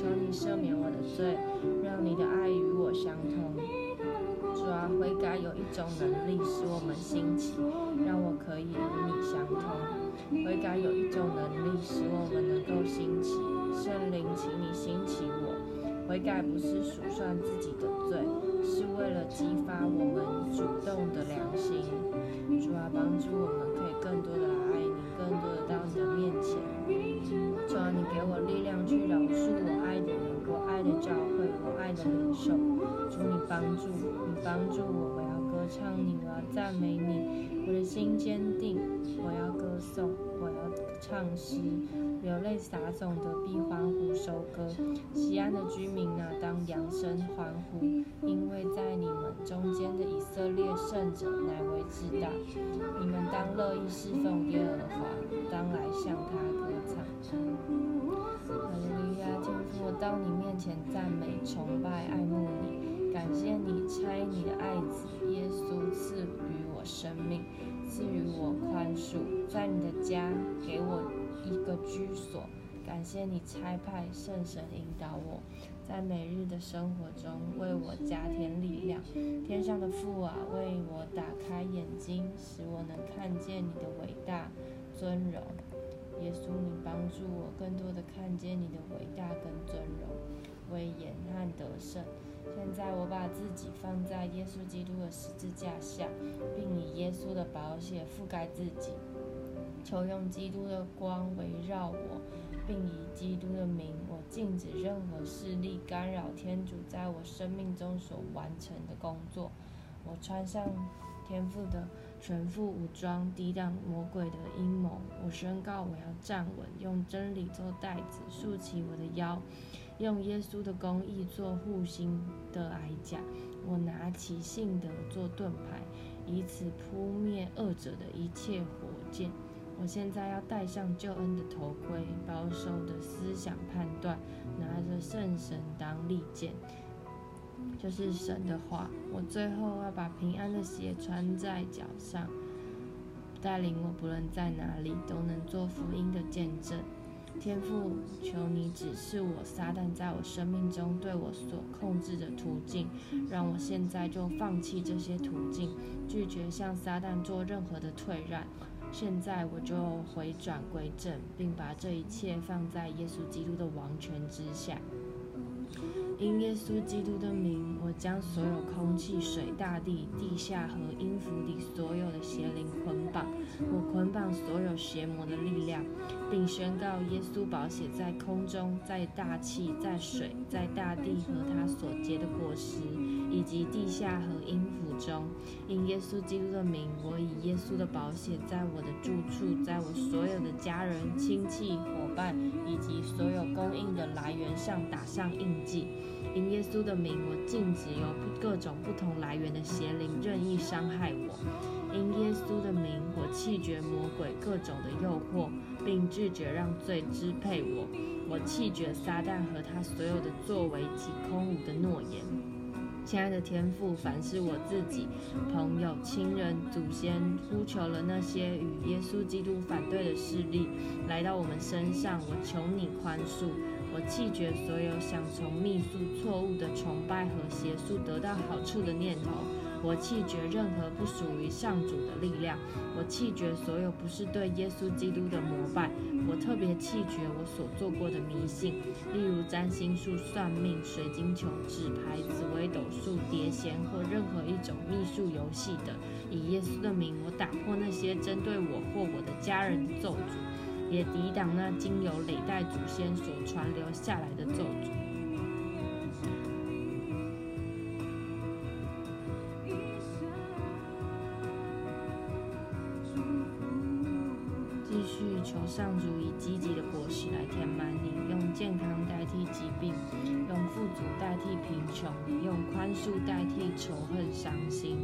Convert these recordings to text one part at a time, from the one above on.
求你赦免我的罪，让你的爱与我相通。主啊，悔改有一种能力使我们兴起，让我可以与你相通。悔改有一种能力使我们能够兴起，圣灵，请你兴起我。悔改不是数算自己的罪，是为了激发我们主动的良心。主啊，帮助我们可以更多的爱你，更多的到你的面前。主啊，你给我力量去饶恕我爱，爱的教会，我爱的领受。主，你帮助，你帮助我，我要歌唱你，我要赞美你，我的心坚定，我要歌颂，我要唱诗。流泪撒种的必欢呼收割，西安的居民啊，当扬声欢呼，因为在你们中间的以色列圣者乃为至大。你们当乐意侍奉耶和华，当来向他歌唱。到你面前赞美、崇拜、爱慕你，感谢你差你的爱子耶稣赐予我生命，赐予我宽恕，在你的家给我。一个居所，感谢你差派圣神引导我，在每日的生活中为我加添力量。天上的父啊，为我打开眼睛，使我能看见你的伟大尊荣。耶稣，你帮助我更多的看见你的伟大跟尊荣、威严和得胜。现在我把自己放在耶稣基督的十字架下，并以耶稣的宝血覆盖自己。求用基督的光围绕我，并以基督的名，我禁止任何势力干扰天主在我生命中所完成的工作。我穿上天父的全副武装，抵挡魔鬼的阴谋。我宣告，我要站稳，用真理做带子，竖起我的腰，用耶稣的公义做护心的铠甲。我拿起信德做盾牌，以此扑灭恶者的一切火箭。我现在要戴上救恩的头盔，保守的思想判断，拿着圣神当利剑，就是神的话。我最后要把平安的鞋穿在脚上，带领我不论在哪里都能做福音的见证。天父，求你指示我撒旦在我生命中对我所控制的途径，让我现在就放弃这些途径，拒绝向撒旦做任何的退让。现在我就回转归正，并把这一切放在耶稣基督的王权之下。因耶稣基督的名，我将所有空气、水、大地、地下和音符里所有的邪灵捆绑。我捆绑所有邪魔的力量，并宣告耶稣宝血在空中、在大气、在水、在大地和他所结的果实，以及地下和音符。中，因耶稣基督的名，我以耶稣的宝血，在我的住处，在我所有的家人、亲戚、伙伴以及所有供应的上打上印记。因耶稣的名，我禁止由各种不同来源的邪灵任意伤害我。因耶稣的名，我弃绝魔鬼各种的诱惑，并拒绝让罪支配我。我弃绝撒旦和他所有的作为及空无的诺言。亲爱的天父，凡是我自己、朋友、亲人、祖先呼求了那些与耶稣基督反对的势力来到我们身上，我求你宽恕。我弃绝所有想从秘术错误的崇拜和邪术得到好处的念头。我弃绝任何不属于上主的力量，我弃绝所有不是对耶稣基督的膜拜。我特别弃绝我所做过的迷信，例如占星术、算命、水晶球、纸牌、紫微斗数、碟仙或任何一种秘术游戏的。以耶稣的名，我打破那些针对我或我的家人的咒诅，也抵挡那经由累代祖先所传留下来的咒诅。求上主以积极的果实来填满你，用健康代替疾病，用富足代替贫穷，用宽恕代替仇恨伤心，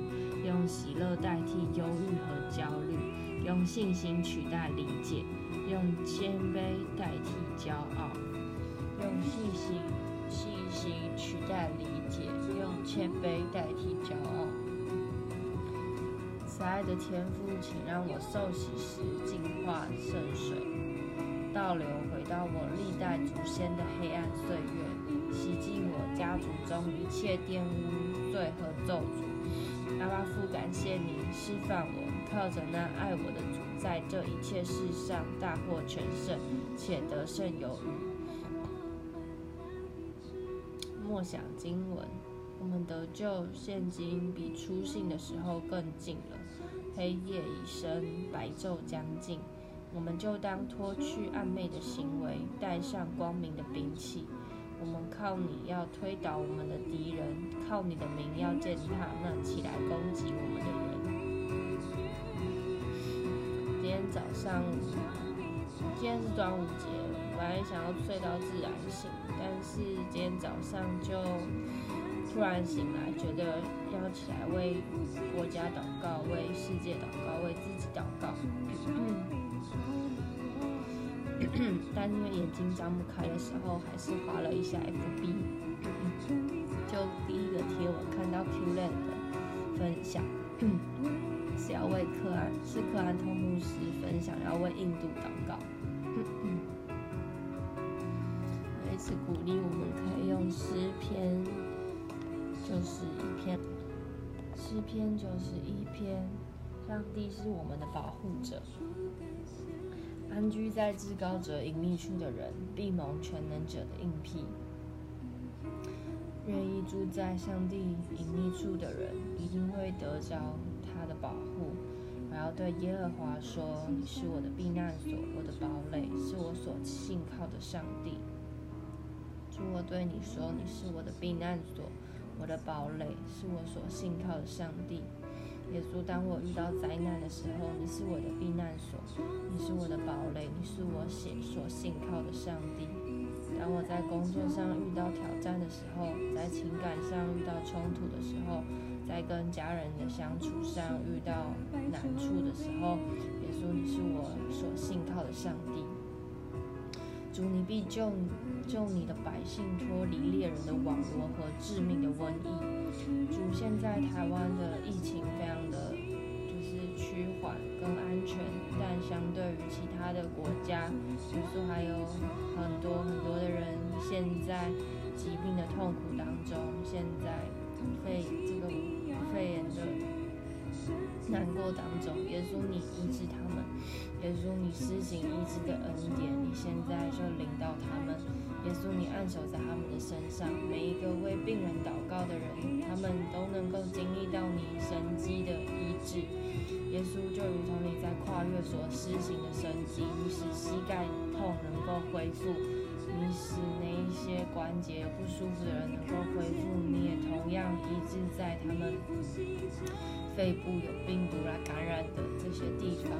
用喜乐代替忧郁和焦虑，用信心取代理解，用谦卑代替骄傲，用信心信心取代理解，用谦卑代替骄傲。慈爱的天父，请让我受洗时净化圣水，倒流回到我历代祖先的黑暗岁月，洗净我家族中一切玷污、罪和咒诅。阿爸父，感谢你释放我，靠着那爱我的主，在这一切事上大获全胜，且得胜有余。默想经文，我们得救现今比初信的时候更近了。黑夜已深，白昼将近。我们就当脱去暗昧的行为，带上光明的兵器。我们靠你要推倒我们的敌人，靠你的名要践踏那起来攻击我们的人。今天早上，今天是端午节，本来想要睡到自然醒，但是今天早上就突然醒来，觉得要起来为国家祷告，为世界祷告，为自己祷告。但因为眼睛张不开的时候，还是滑了一下 FB，就第一个贴文看到 Qland 的分享，是要为克安，是克安通牧师分享要为印度祷告。一次鼓励我们可以用诗篇就是一篇，诗篇就是一篇，上帝是我们的保护者。安居在至高者隐秘处的人，必蒙全能者的荫庇；愿意住在上帝隐秘处的人，一定会得着他的保护。我要对耶和华说：“你是我的避难所，我的堡垒，是我所信靠的上帝。”主，我对你说：“你是我的避难所，我的堡垒，是我所信靠的上帝。”耶稣，当我遇到灾难的时候，你是我的避难所，你是我的堡垒，你是我写所信靠的上帝。当我在工作上遇到挑战的时候，在情感上遇到冲突的时候，在跟家人的相处上遇到难处的时候，耶稣，你是我所信靠的上帝。主，你必救救你的百姓脱离猎人的网罗和致命的瘟疫。主，现在台湾的疫情非常的就是趋缓跟安全，但相对于其他的国家，耶稣还有很多很多的人现在疾病的痛苦当中，现在肺这个肺炎当中，耶稣你医治他们。耶稣，你施行医治的恩典，你现在就领到他们。耶稣，你按手在他们的身上，每一个为病人祷告的人，他们都能够经历到你神迹的医治。耶稣，就如同你在跨越所施行的神迹，你使膝盖痛能够恢复，你使那一些关节不舒服的人能够恢复，你也同样医治在他们肺部有病毒来感染的这些地方。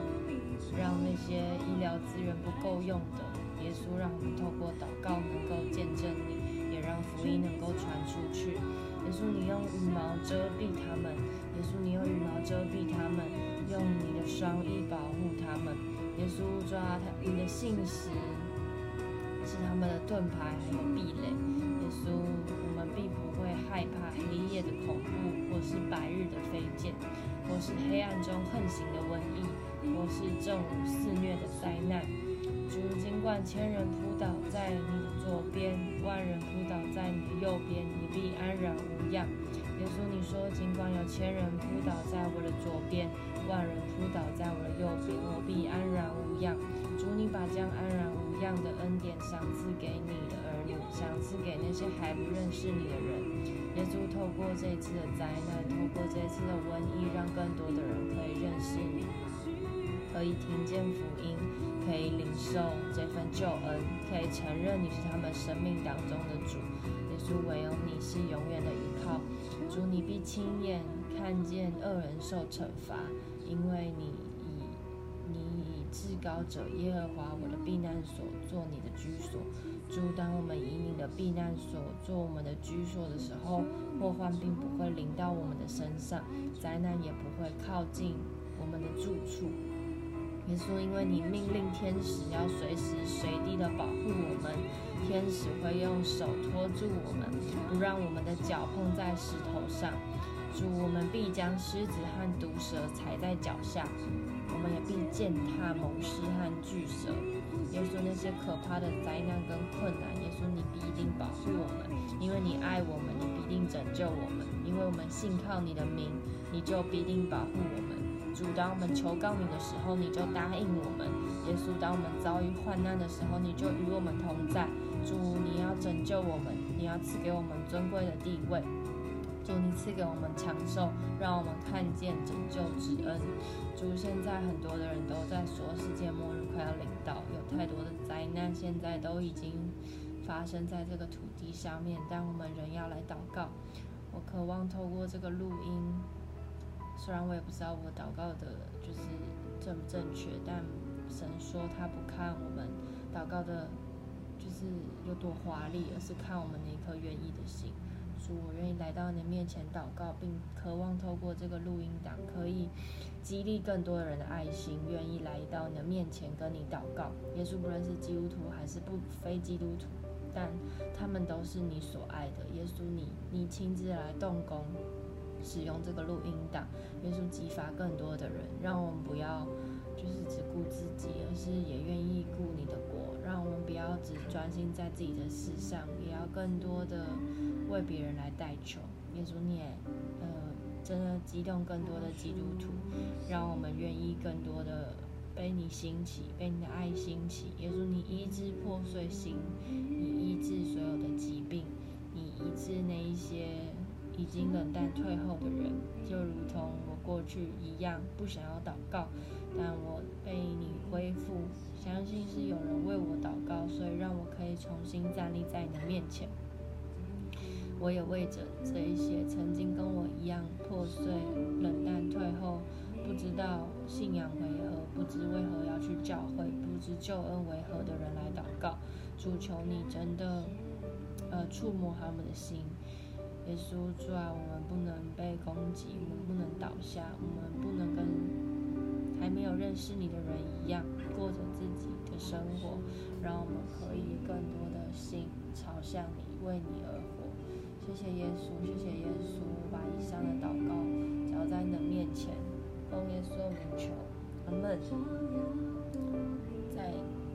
让那些医疗资源不够用的，耶稣，让我们透过祷告能够见证你，也让福音能够传出去。耶稣，你用羽毛遮蔽他们；耶稣，你用羽毛遮蔽他们，用你的双翼保护他们。耶稣，抓他，你的信息他们的盾牌，还有壁垒。耶稣，我们必不会害怕黑夜的恐怖，或是白日的飞剑，或是黑暗中横行的瘟疫。或是正午肆虐的灾难，主，尽管千人扑倒在你的左边，万人扑倒在你的右边，你必安然无恙。耶稣，你说，尽管有千人扑倒在我的左边，万人扑倒在点赏赐给你的儿女，赏赐给那些还不认识你的人。耶稣，透过这次的灾难，透过这次的瘟疫，让更多的人可以认识你。可以听见福音，可以领受这份救恩，可以承认你是他们生命当中的主。耶稣，唯有你是永远的依靠。主，你必亲眼看见恶人受惩罚，因为你你以至高者耶和华我的避难所做你的居所。主，当我们以你的避难所做我们的居所的时候，祸患并不会临到我们的身上，灾难也不会靠近我们的住处。耶稣，因为你命令天使要随时随地的保护我们，天使会用手托住我们，不让我们的脚碰在石头上。主，我们必将狮子和毒蛇踩在脚下，我们也必践踏猛狮和巨蛇。耶稣，那些可怕的灾难跟困难，耶稣你必定保护我们，因为你爱我们，你必定拯救我们，因为我们信靠你的名，你就必定保护我们。主，当我们求告你的时候，你就答应我们；耶稣，当我们遭遇患难的时候，你就与我们同在。主，你要拯救我们，你要赐给我们尊贵的地位。主，你赐给我们长寿，让我们看见拯救之恩。主，现在很多的人都在说世界末日快要临到，有太多的灾难现在都已经发生在这个土地上面，但我们仍要来祷告。我渴望透过这个录音。虽然我也不知道我祷告的就是正不正确，但神说他不看我们祷告的，就是有多华丽，而是看我们那颗愿意的心。主，我愿意来到你的面前祷告，并渴望透过这个录音档，可以激励更多的人的爱心，愿意来到你的面前跟你祷告。耶稣，不论是基督徒还是不非基督徒，但他们都是你所爱的。耶稣你，你你亲自来动工。使用这个录音档，耶稣激发更多的人，让我们不要就是只顾自己，而是也愿意顾你的国。让我们不要只专心在自己的事上，也要更多的为别人来代求。耶稣你也呃，真的激动更多的基督徒，让我们愿意更多的被你兴起，被你的爱兴起。耶稣你医治破碎心，你医治所有的疾病，你医治那一些。已经冷淡退后的人，就如同我过去一样，不想要祷告，但我被你恢复，相信是有人为我祷告，所以让我可以重新站立在你的面前。我也为着这一些曾经跟我一样破碎、冷淡退后，不知道信仰为何，不知为何要去教会，不知救恩为何的人来祷告。主求你真的，呃，触摸他们的心。耶稣，主啊，我们不能被攻击，我们不能倒下，我们不能跟还没有认识你的人一样过着自己的生活，让我们可以更多的心朝向你，为你而活。谢谢耶稣，谢谢耶稣，把以上的祷告交在你的面前，奉耶稣名求，阿门。在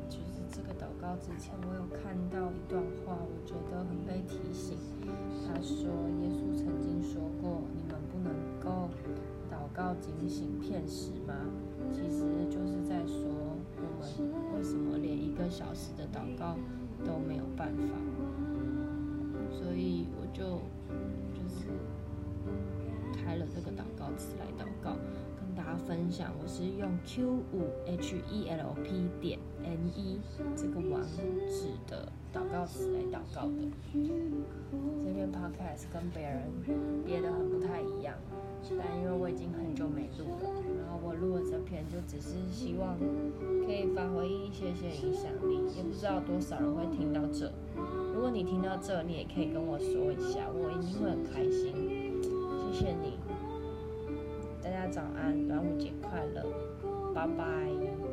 就是这个祷告之前，我有看到一段话，我觉得很被提醒。他说：“耶稣曾经说过，你们不能够祷告警醒骗食吗？其实就是在说，我们为什么连一个小时的祷告都没有办法？所以我就就是开了这个祷告词来祷告。”跟大家分享，我是用 Q 五 H E L P 点 N E 这个网址的祷告词来祷告的。这篇 Podcast 跟别人别的很不太一样，但因为我已经很久没录了，然后我录了这篇就只是希望可以发挥一些些影响力，也不知道多少人会听到这。如果你听到这，你也可以跟我说一下，我一定会很开心。谢谢你。大家早安，端午节快乐，拜拜。